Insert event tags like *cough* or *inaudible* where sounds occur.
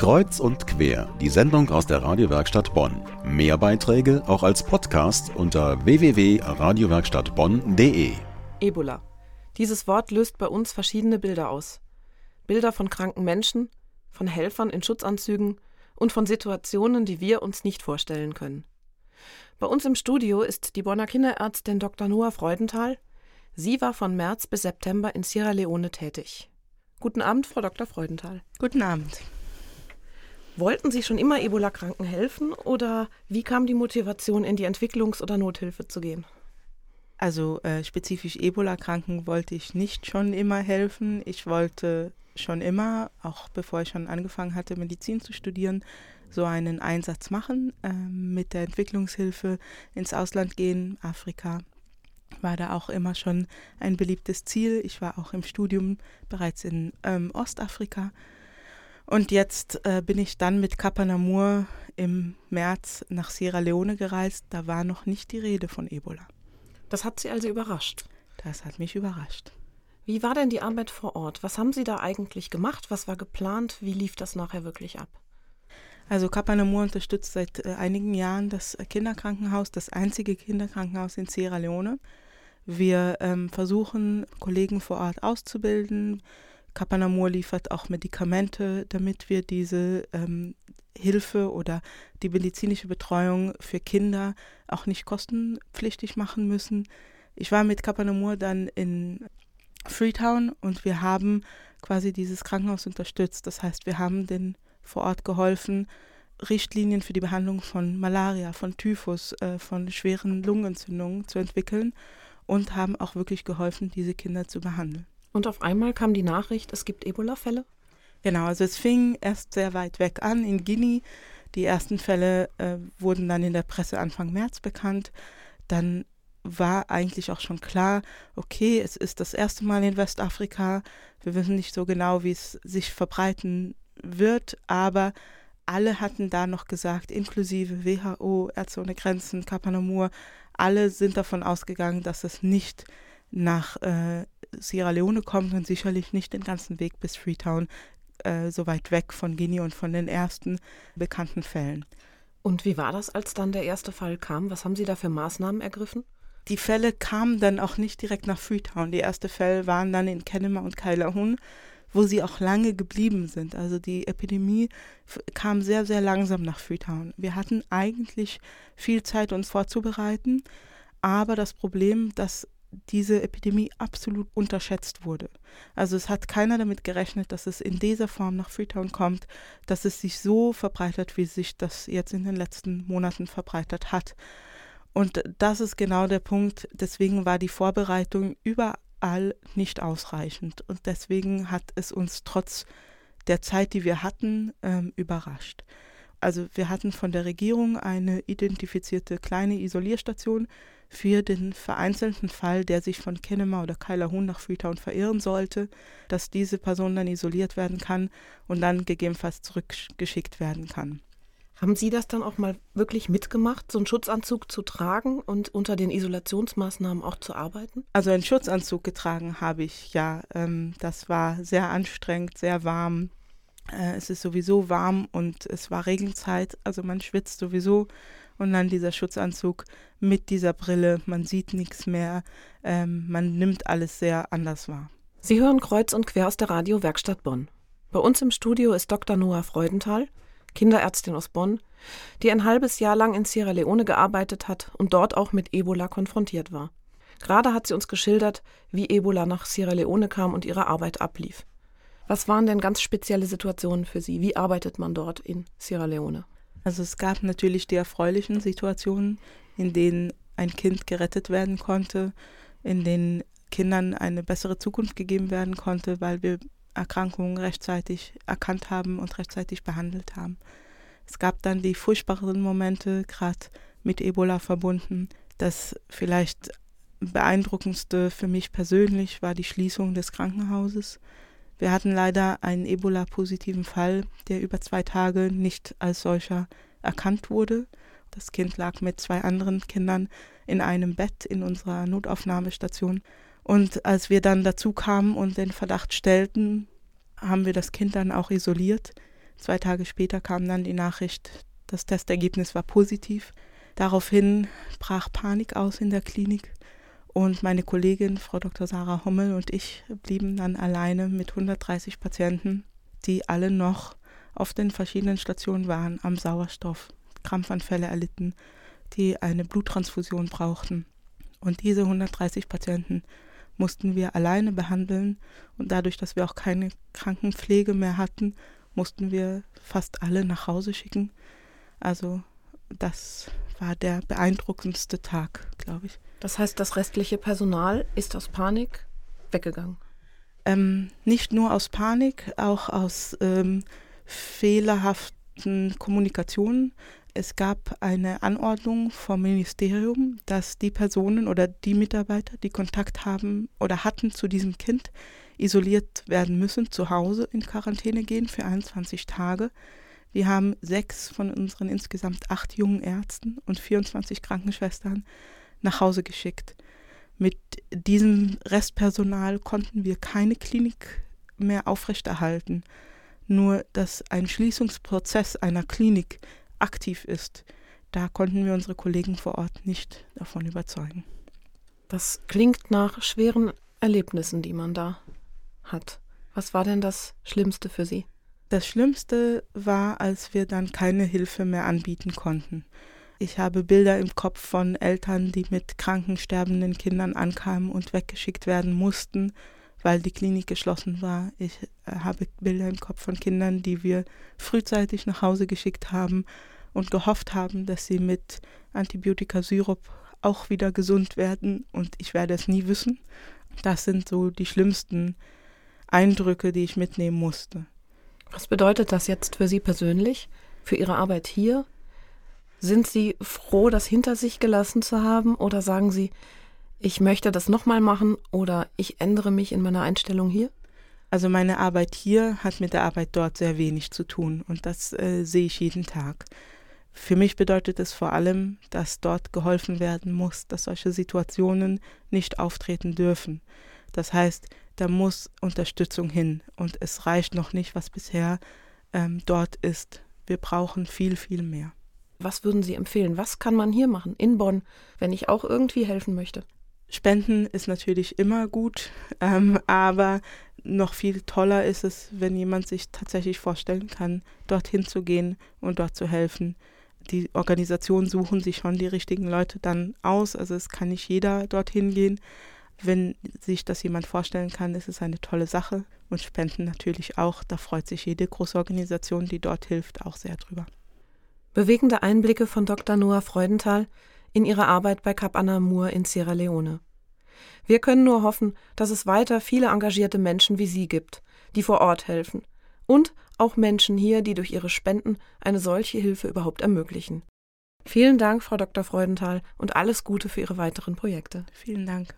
Kreuz und quer, die Sendung aus der Radiowerkstatt Bonn. Mehr Beiträge auch als Podcast unter www.radiowerkstattbonn.de. Ebola. Dieses Wort löst bei uns verschiedene Bilder aus. Bilder von kranken Menschen, von Helfern in Schutzanzügen und von Situationen, die wir uns nicht vorstellen können. Bei uns im Studio ist die Bonner Kinderärztin Dr. Noah Freudenthal. Sie war von März bis September in Sierra Leone tätig. Guten Abend, Frau Dr. Freudenthal. Guten Abend. Wollten Sie schon immer Ebola-Kranken helfen oder wie kam die Motivation, in die Entwicklungs- oder Nothilfe zu gehen? Also äh, spezifisch Ebola-Kranken wollte ich nicht schon immer helfen. Ich wollte schon immer, auch bevor ich schon angefangen hatte, Medizin zu studieren, so einen Einsatz machen, äh, mit der Entwicklungshilfe ins Ausland gehen, Afrika. War da auch immer schon ein beliebtes Ziel. Ich war auch im Studium bereits in ähm, Ostafrika und jetzt äh, bin ich dann mit Kapanamur im März nach Sierra Leone gereist. Da war noch nicht die Rede von Ebola. Das hat Sie also überrascht? Das hat mich überrascht. Wie war denn die Arbeit vor Ort? Was haben Sie da eigentlich gemacht? Was war geplant? Wie lief das nachher wirklich ab? Also Kapanamur unterstützt seit äh, einigen Jahren das Kinderkrankenhaus, das einzige Kinderkrankenhaus in Sierra Leone. Wir ähm, versuchen, Kollegen vor Ort auszubilden, Kapanamur liefert auch Medikamente, damit wir diese ähm, Hilfe oder die medizinische Betreuung für Kinder auch nicht kostenpflichtig machen müssen. Ich war mit Kapanamur dann in Freetown und wir haben quasi dieses Krankenhaus unterstützt. Das heißt, wir haben den vor Ort geholfen, Richtlinien für die Behandlung von Malaria, von Typhus, äh, von schweren Lungenentzündungen zu entwickeln und haben auch wirklich geholfen, diese Kinder zu behandeln. Und auf einmal kam die Nachricht, es gibt Ebola-Fälle? Genau, also es fing erst sehr weit weg an in Guinea. Die ersten Fälle äh, wurden dann in der Presse Anfang März bekannt. Dann war eigentlich auch schon klar, okay, es ist das erste Mal in Westafrika. Wir wissen nicht so genau, wie es sich verbreiten wird, aber alle hatten da noch gesagt, inklusive WHO, Ärzte ohne Grenzen, Kapanamur, alle sind davon ausgegangen, dass es nicht nach äh, Sierra Leone kommt und sicherlich nicht den ganzen Weg bis Freetown äh, so weit weg von Guinea und von den ersten bekannten Fällen. Und wie war das, als dann der erste Fall kam? Was haben Sie da für Maßnahmen ergriffen? Die Fälle kamen dann auch nicht direkt nach Freetown. Die ersten Fälle waren dann in Kenema und Kailahun, wo sie auch lange geblieben sind. Also die Epidemie kam sehr, sehr langsam nach Freetown. Wir hatten eigentlich viel Zeit, uns vorzubereiten, aber das Problem, dass diese Epidemie absolut unterschätzt wurde. Also es hat keiner damit gerechnet, dass es in dieser Form nach Freetown kommt, dass es sich so verbreitet, wie sich das jetzt in den letzten Monaten verbreitet hat. Und das ist genau der Punkt. Deswegen war die Vorbereitung überall nicht ausreichend. Und deswegen hat es uns trotz der Zeit, die wir hatten, ähm, überrascht. Also wir hatten von der Regierung eine identifizierte kleine Isolierstation, für den vereinzelten Fall, der sich von Kinema oder Kailahun nach Freetown verirren sollte, dass diese Person dann isoliert werden kann und dann gegebenenfalls zurückgeschickt werden kann. Haben Sie das dann auch mal wirklich mitgemacht, so einen Schutzanzug zu tragen und unter den Isolationsmaßnahmen auch zu arbeiten? Also einen Schutzanzug getragen habe ich, ja. Ähm, das war sehr anstrengend, sehr warm. Äh, es ist sowieso warm und es war Regenzeit, also man schwitzt sowieso und dann dieser Schutzanzug mit dieser Brille, man sieht nichts mehr, ähm, man nimmt alles sehr anders wahr. Sie hören kreuz und quer aus der Radiowerkstatt Bonn. Bei uns im Studio ist Dr. Noah Freudenthal, Kinderärztin aus Bonn, die ein halbes Jahr lang in Sierra Leone gearbeitet hat und dort auch mit Ebola konfrontiert war. Gerade hat sie uns geschildert, wie Ebola nach Sierra Leone kam und ihre Arbeit ablief. Was waren denn ganz spezielle Situationen für Sie? Wie arbeitet man dort in Sierra Leone? Also es gab natürlich die erfreulichen Situationen, in denen ein Kind gerettet werden konnte, in denen Kindern eine bessere Zukunft gegeben werden konnte, weil wir Erkrankungen rechtzeitig erkannt haben und rechtzeitig behandelt haben. Es gab dann die furchtbaren Momente, gerade mit Ebola verbunden. Das vielleicht beeindruckendste für mich persönlich war die Schließung des Krankenhauses. Wir hatten leider einen Ebola-positiven Fall, der über zwei Tage nicht als solcher erkannt wurde. Das Kind lag mit zwei anderen Kindern in einem Bett in unserer Notaufnahmestation. Und als wir dann dazu kamen und den Verdacht stellten, haben wir das Kind dann auch isoliert. Zwei Tage später kam dann die Nachricht, das Testergebnis war positiv. Daraufhin brach Panik aus in der Klinik und meine Kollegin, Frau Dr. Sarah Hommel und ich blieben dann alleine mit 130 Patienten, die alle noch auf den verschiedenen Stationen waren am Sauerstoff, Krampfanfälle erlitten, die eine Bluttransfusion brauchten. Und diese 130 Patienten mussten wir alleine behandeln und dadurch, dass wir auch keine Krankenpflege mehr hatten, mussten wir fast alle nach Hause schicken. Also das war der beeindruckendste Tag, glaube ich. Das heißt, das restliche Personal ist aus Panik weggegangen? Ähm, nicht nur aus Panik, auch aus ähm, fehlerhaften Kommunikationen. Es gab eine Anordnung vom Ministerium, dass die Personen oder die Mitarbeiter, die Kontakt haben oder hatten zu diesem Kind, isoliert werden müssen, zu Hause in Quarantäne gehen für 21 Tage. Wir haben sechs von unseren insgesamt acht jungen Ärzten und 24 Krankenschwestern nach Hause geschickt. Mit diesem Restpersonal konnten wir keine Klinik mehr aufrechterhalten. Nur dass ein Schließungsprozess einer Klinik aktiv ist, da konnten wir unsere Kollegen vor Ort nicht davon überzeugen. Das klingt nach schweren Erlebnissen, die man da hat. Was war denn das Schlimmste für Sie? Das Schlimmste war, als wir dann keine Hilfe mehr anbieten konnten. Ich habe Bilder im Kopf von Eltern, die mit kranken, sterbenden Kindern ankamen und weggeschickt werden mussten, weil die Klinik geschlossen war. Ich äh, habe Bilder im Kopf von Kindern, die wir frühzeitig nach Hause geschickt haben und gehofft haben, dass sie mit Antibiotika-Syrup auch wieder gesund werden und ich werde es nie wissen. Das sind so die schlimmsten Eindrücke, die ich mitnehmen musste. Was bedeutet das jetzt für Sie persönlich, für Ihre Arbeit hier? Sind Sie froh, das hinter sich gelassen zu haben oder sagen Sie, ich möchte das nochmal machen oder ich ändere mich in meiner Einstellung hier? Also meine Arbeit hier hat mit der Arbeit dort sehr wenig zu tun und das äh, sehe ich jeden Tag. Für mich bedeutet es vor allem, dass dort geholfen werden muss, dass solche Situationen nicht auftreten dürfen. Das heißt, da muss Unterstützung hin und es reicht noch nicht, was bisher ähm, dort ist. Wir brauchen viel, viel mehr. Was würden Sie empfehlen? Was kann man hier machen in Bonn, wenn ich auch irgendwie helfen möchte? Spenden ist natürlich immer gut, *laughs* ähm, aber noch viel toller ist es, wenn jemand sich tatsächlich vorstellen kann, dorthin zu gehen und dort zu helfen. Die Organisationen suchen sich schon die richtigen Leute dann aus, also es kann nicht jeder dorthin gehen, wenn sich das jemand vorstellen kann, ist es eine tolle Sache und Spenden natürlich auch. Da freut sich jede große Organisation, die dort hilft, auch sehr drüber. Bewegende Einblicke von Dr. Noah Freudenthal in ihre Arbeit bei Cap Anamur in Sierra Leone. Wir können nur hoffen, dass es weiter viele engagierte Menschen wie Sie gibt, die vor Ort helfen. Und auch Menschen hier, die durch ihre Spenden eine solche Hilfe überhaupt ermöglichen. Vielen Dank, Frau Dr. Freudenthal, und alles Gute für Ihre weiteren Projekte. Vielen Dank.